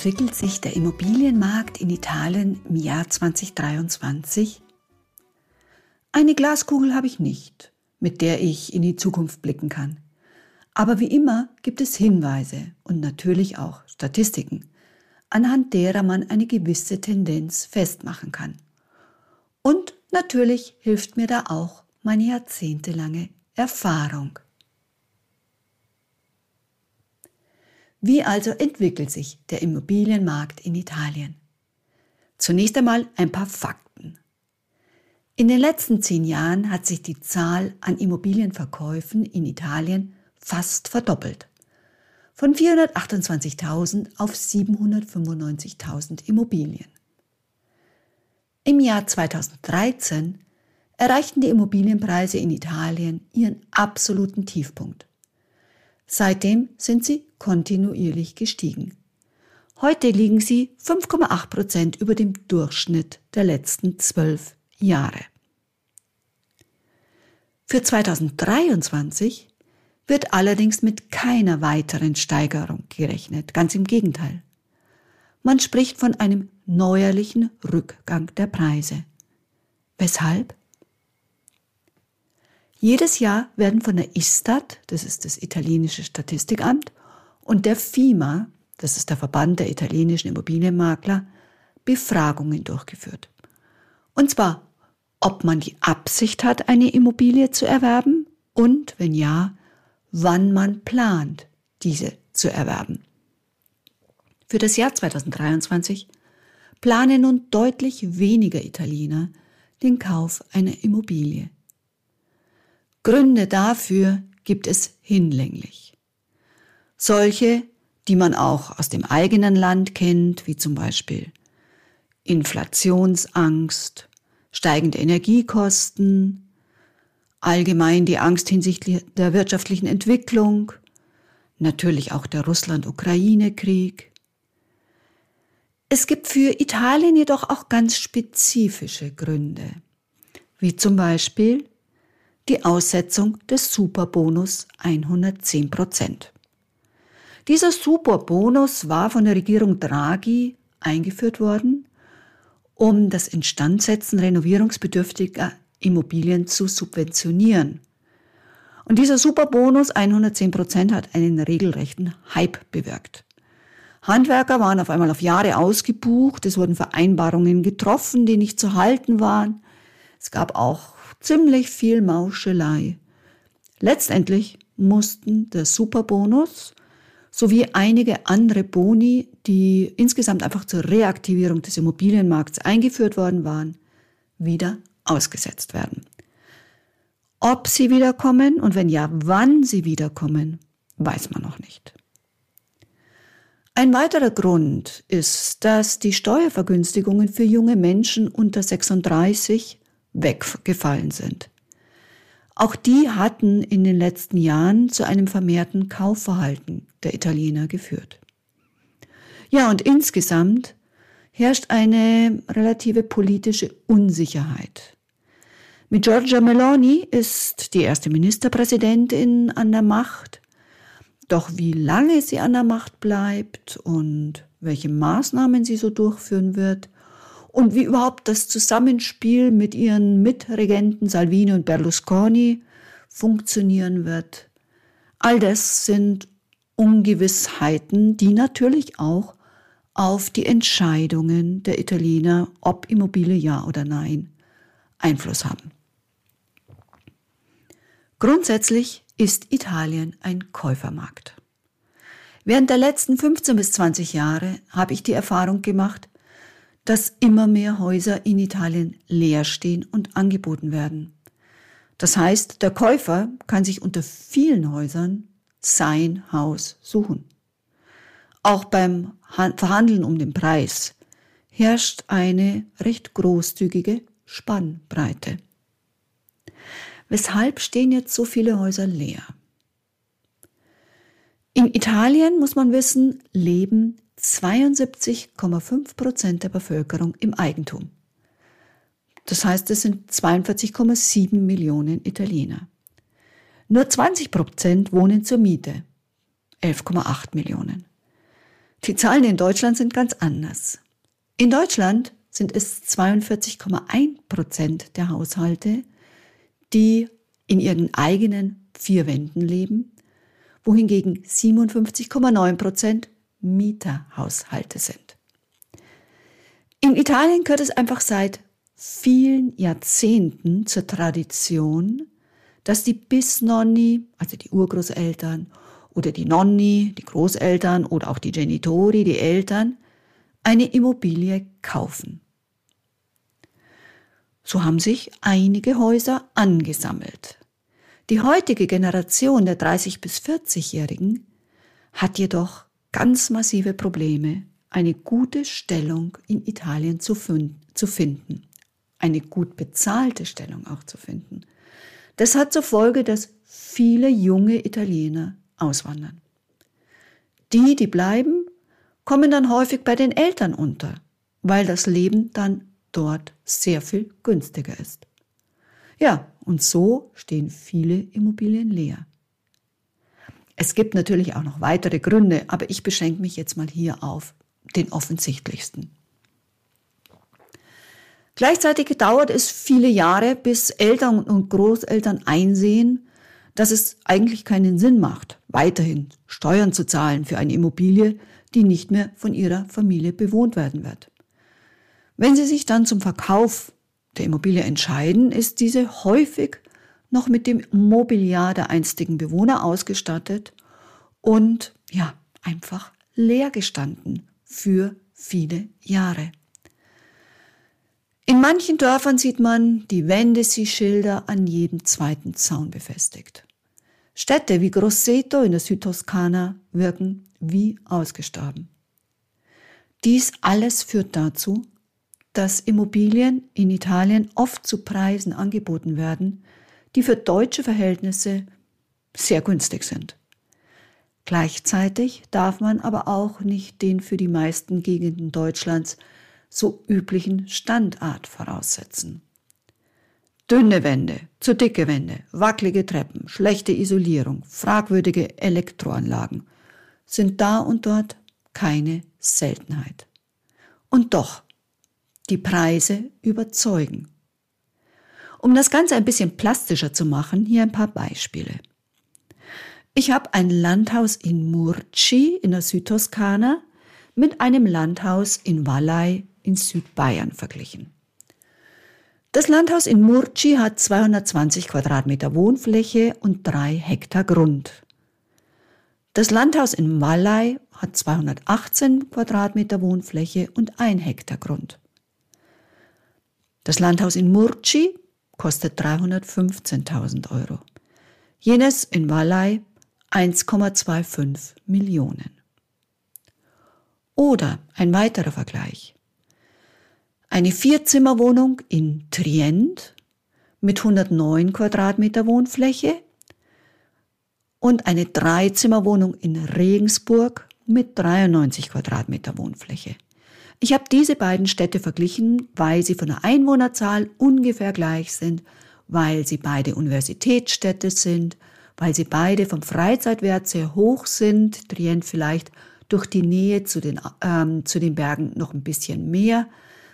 Entwickelt sich der Immobilienmarkt in Italien im Jahr 2023? Eine Glaskugel habe ich nicht, mit der ich in die Zukunft blicken kann. Aber wie immer gibt es Hinweise und natürlich auch Statistiken, anhand derer man eine gewisse Tendenz festmachen kann. Und natürlich hilft mir da auch meine jahrzehntelange Erfahrung. Wie also entwickelt sich der Immobilienmarkt in Italien? Zunächst einmal ein paar Fakten. In den letzten zehn Jahren hat sich die Zahl an Immobilienverkäufen in Italien fast verdoppelt. Von 428.000 auf 795.000 Immobilien. Im Jahr 2013 erreichten die Immobilienpreise in Italien ihren absoluten Tiefpunkt. Seitdem sind sie kontinuierlich gestiegen. Heute liegen sie 5,8 Prozent über dem Durchschnitt der letzten zwölf Jahre. Für 2023 wird allerdings mit keiner weiteren Steigerung gerechnet, ganz im Gegenteil. Man spricht von einem neuerlichen Rückgang der Preise. Weshalb? Jedes Jahr werden von der Istat, das ist das italienische Statistikamt, und der FIMA, das ist der Verband der italienischen Immobilienmakler, Befragungen durchgeführt. Und zwar, ob man die Absicht hat, eine Immobilie zu erwerben und, wenn ja, wann man plant, diese zu erwerben. Für das Jahr 2023 planen nun deutlich weniger Italiener den Kauf einer Immobilie. Gründe dafür gibt es hinlänglich. Solche, die man auch aus dem eigenen Land kennt, wie zum Beispiel Inflationsangst, steigende Energiekosten, allgemein die Angst hinsichtlich der wirtschaftlichen Entwicklung, natürlich auch der Russland-Ukraine-Krieg. Es gibt für Italien jedoch auch ganz spezifische Gründe, wie zum Beispiel die Aussetzung des Superbonus 110 Prozent. Dieser Superbonus war von der Regierung Draghi eingeführt worden, um das Instandsetzen renovierungsbedürftiger Immobilien zu subventionieren. Und dieser Superbonus 110 Prozent hat einen regelrechten Hype bewirkt. Handwerker waren auf einmal auf Jahre ausgebucht, es wurden Vereinbarungen getroffen, die nicht zu halten waren. Es gab auch ziemlich viel Mauschelei. Letztendlich mussten der Superbonus sowie einige andere Boni, die insgesamt einfach zur Reaktivierung des Immobilienmarkts eingeführt worden waren, wieder ausgesetzt werden. Ob sie wiederkommen und wenn ja, wann sie wiederkommen, weiß man noch nicht. Ein weiterer Grund ist, dass die Steuervergünstigungen für junge Menschen unter 36 weggefallen sind. Auch die hatten in den letzten Jahren zu einem vermehrten Kaufverhalten der Italiener geführt. Ja, und insgesamt herrscht eine relative politische Unsicherheit. Mit Giorgia Meloni ist die erste Ministerpräsidentin an der Macht. Doch wie lange sie an der Macht bleibt und welche Maßnahmen sie so durchführen wird, und wie überhaupt das Zusammenspiel mit ihren Mitregenten Salvini und Berlusconi funktionieren wird. All das sind Ungewissheiten, die natürlich auch auf die Entscheidungen der Italiener, ob Immobilie ja oder nein, Einfluss haben. Grundsätzlich ist Italien ein Käufermarkt. Während der letzten 15 bis 20 Jahre habe ich die Erfahrung gemacht, dass immer mehr Häuser in Italien leer stehen und angeboten werden. Das heißt, der Käufer kann sich unter vielen Häusern sein Haus suchen. Auch beim Verhandeln um den Preis herrscht eine recht großzügige Spannbreite. Weshalb stehen jetzt so viele Häuser leer? In Italien, muss man wissen, leben 72,5 Prozent der Bevölkerung im Eigentum. Das heißt, es sind 42,7 Millionen Italiener. Nur 20 Prozent wohnen zur Miete, 11,8 Millionen. Die Zahlen in Deutschland sind ganz anders. In Deutschland sind es 42,1 Prozent der Haushalte, die in ihren eigenen vier Wänden leben, wohingegen 57,9 Prozent Mieterhaushalte sind. In Italien gehört es einfach seit vielen Jahrzehnten zur Tradition, dass die Bisnonni, also die Urgroßeltern, oder die Nonni, die Großeltern oder auch die Genitori, die Eltern, eine Immobilie kaufen. So haben sich einige Häuser angesammelt. Die heutige Generation der 30 bis 40-Jährigen hat jedoch ganz massive Probleme, eine gute Stellung in Italien zu, zu finden, eine gut bezahlte Stellung auch zu finden. Das hat zur Folge, dass viele junge Italiener auswandern. Die, die bleiben, kommen dann häufig bei den Eltern unter, weil das Leben dann dort sehr viel günstiger ist. Ja, und so stehen viele Immobilien leer. Es gibt natürlich auch noch weitere Gründe, aber ich beschränke mich jetzt mal hier auf den offensichtlichsten. Gleichzeitig dauert es viele Jahre, bis Eltern und Großeltern einsehen, dass es eigentlich keinen Sinn macht, weiterhin Steuern zu zahlen für eine Immobilie, die nicht mehr von ihrer Familie bewohnt werden wird. Wenn Sie sich dann zum Verkauf der Immobilie entscheiden, ist diese häufig noch mit dem Mobiliar der einstigen Bewohner ausgestattet und ja, einfach leer gestanden für viele Jahre. In manchen Dörfern sieht man die Wendesi-Schilder an jedem zweiten Zaun befestigt. Städte wie Grosseto in der Südtoskana wirken wie ausgestorben. Dies alles führt dazu, dass Immobilien in Italien oft zu Preisen angeboten werden, die für deutsche Verhältnisse sehr günstig sind. Gleichzeitig darf man aber auch nicht den für die meisten Gegenden Deutschlands so üblichen Standart voraussetzen. Dünne Wände, zu dicke Wände, wackelige Treppen, schlechte Isolierung, fragwürdige Elektroanlagen sind da und dort keine Seltenheit. Und doch, die Preise überzeugen. Um das Ganze ein bisschen plastischer zu machen, hier ein paar Beispiele. Ich habe ein Landhaus in Murci in der Südtoskana mit einem Landhaus in Vallei in Südbayern verglichen. Das Landhaus in Murci hat 220 Quadratmeter Wohnfläche und drei Hektar Grund. Das Landhaus in Vallei hat 218 Quadratmeter Wohnfläche und ein Hektar Grund. Das Landhaus in Murci kostet 315.000 Euro. Jenes in Vallei 1,25 Millionen. Oder ein weiterer Vergleich. Eine Vierzimmerwohnung in Trient mit 109 Quadratmeter Wohnfläche und eine Dreizimmerwohnung in Regensburg mit 93 Quadratmeter Wohnfläche. Ich habe diese beiden Städte verglichen, weil sie von der Einwohnerzahl ungefähr gleich sind, weil sie beide Universitätsstädte sind, weil sie beide vom Freizeitwert sehr hoch sind, Trient vielleicht durch die Nähe zu den, ähm, zu den Bergen noch ein bisschen mehr,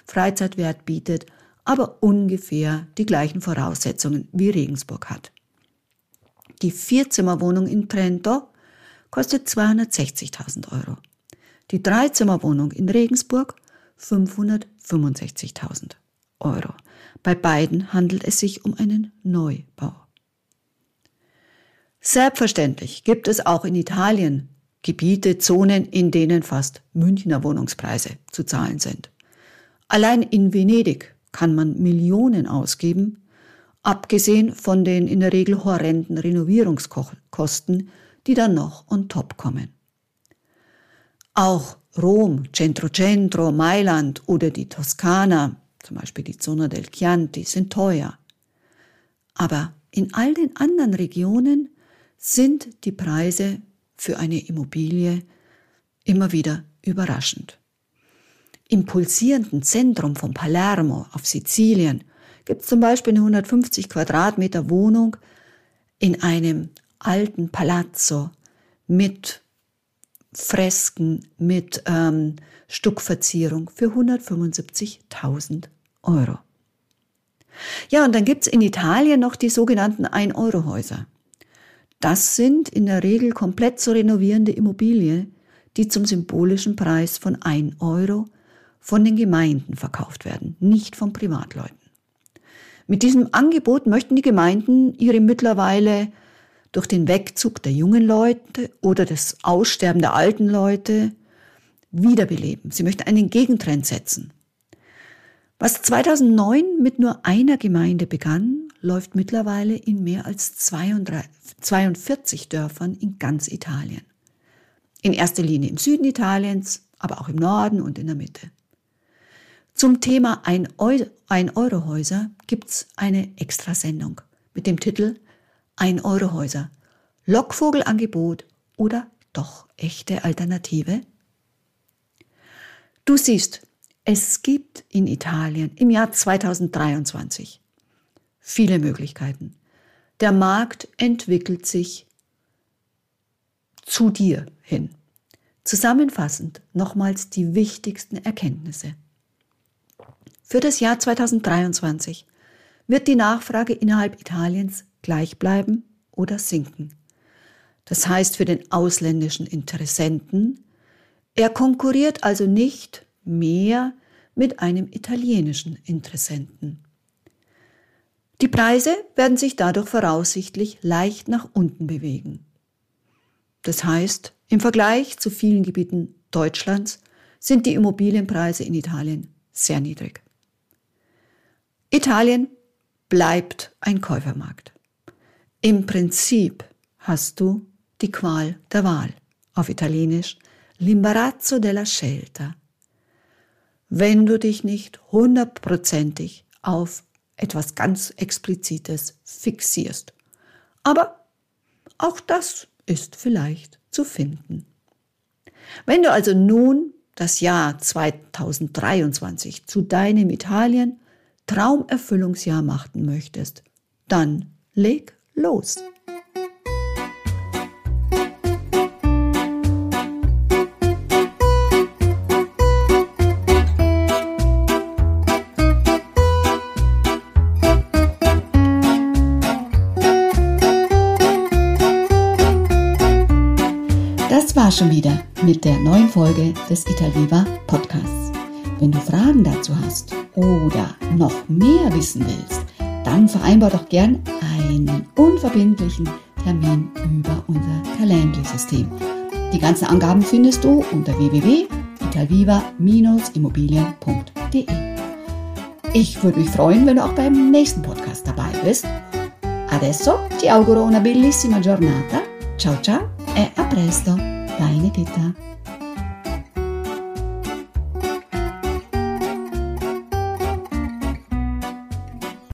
Freizeitwert bietet, aber ungefähr die gleichen Voraussetzungen wie Regensburg hat. Die Vierzimmerwohnung in Trento kostet 260.000 Euro. Die Dreizimmerwohnung in Regensburg 565.000 Euro. Bei beiden handelt es sich um einen Neubau. Selbstverständlich gibt es auch in Italien Gebiete, Zonen, in denen fast Münchner Wohnungspreise zu zahlen sind. Allein in Venedig kann man Millionen ausgeben, abgesehen von den in der Regel horrenden Renovierungskosten, die dann noch on top kommen. Auch Rom, Centro Centro, Mailand oder die Toskana, zum Beispiel die Zona del Chianti, sind teuer. Aber in all den anderen Regionen sind die Preise für eine Immobilie immer wieder überraschend. Im pulsierenden Zentrum von Palermo auf Sizilien gibt es zum Beispiel eine 150 Quadratmeter Wohnung in einem alten Palazzo mit Fresken, mit ähm, Stuckverzierung für 175.000 Euro. Ja, und dann gibt es in Italien noch die sogenannten Ein-Euro-Häuser. Das sind in der Regel komplett zu renovierende Immobilien, die zum symbolischen Preis von 1 Euro von den Gemeinden verkauft werden, nicht von Privatleuten. Mit diesem Angebot möchten die Gemeinden ihre mittlerweile durch den Wegzug der jungen Leute oder das Aussterben der alten Leute wiederbeleben. Sie möchten einen Gegentrend setzen. Was 2009 mit nur einer Gemeinde begann, läuft mittlerweile in mehr als 42 Dörfern in ganz Italien. In erster Linie im Süden Italiens, aber auch im Norden und in der Mitte. Zum Thema Ein-Euro-Häuser gibt's eine Extrasendung mit dem Titel Ein-Euro-Häuser. Lockvogelangebot oder doch echte Alternative? Du siehst, es gibt in Italien im Jahr 2023 viele Möglichkeiten. Der Markt entwickelt sich zu dir hin. Zusammenfassend nochmals die wichtigsten Erkenntnisse. Für das Jahr 2023 wird die Nachfrage innerhalb Italiens gleich bleiben oder sinken. Das heißt für den ausländischen Interessenten, er konkurriert also nicht mehr mit einem italienischen Interessenten. Die Preise werden sich dadurch voraussichtlich leicht nach unten bewegen. Das heißt, im Vergleich zu vielen Gebieten Deutschlands sind die Immobilienpreise in Italien sehr niedrig. Italien bleibt ein Käufermarkt. Im Prinzip hast du die Qual der Wahl, auf Italienisch l'imbarazzo della scelta wenn du dich nicht hundertprozentig auf etwas ganz Explizites fixierst. Aber auch das ist vielleicht zu finden. Wenn du also nun das Jahr 2023 zu deinem Italien Traumerfüllungsjahr machen möchtest, dann leg los. war schon wieder mit der neuen Folge des Italviva Podcasts. Wenn du Fragen dazu hast oder noch mehr wissen willst, dann vereinbar doch gern einen unverbindlichen Termin über unser Calendly-System. Die ganzen Angaben findest du unter www.italviva-immobilien.de. Ich würde mich freuen, wenn du auch beim nächsten Podcast dabei bist. Adesso ti auguro una bellissima giornata. Ciao ciao e a presto! Deine Gitter.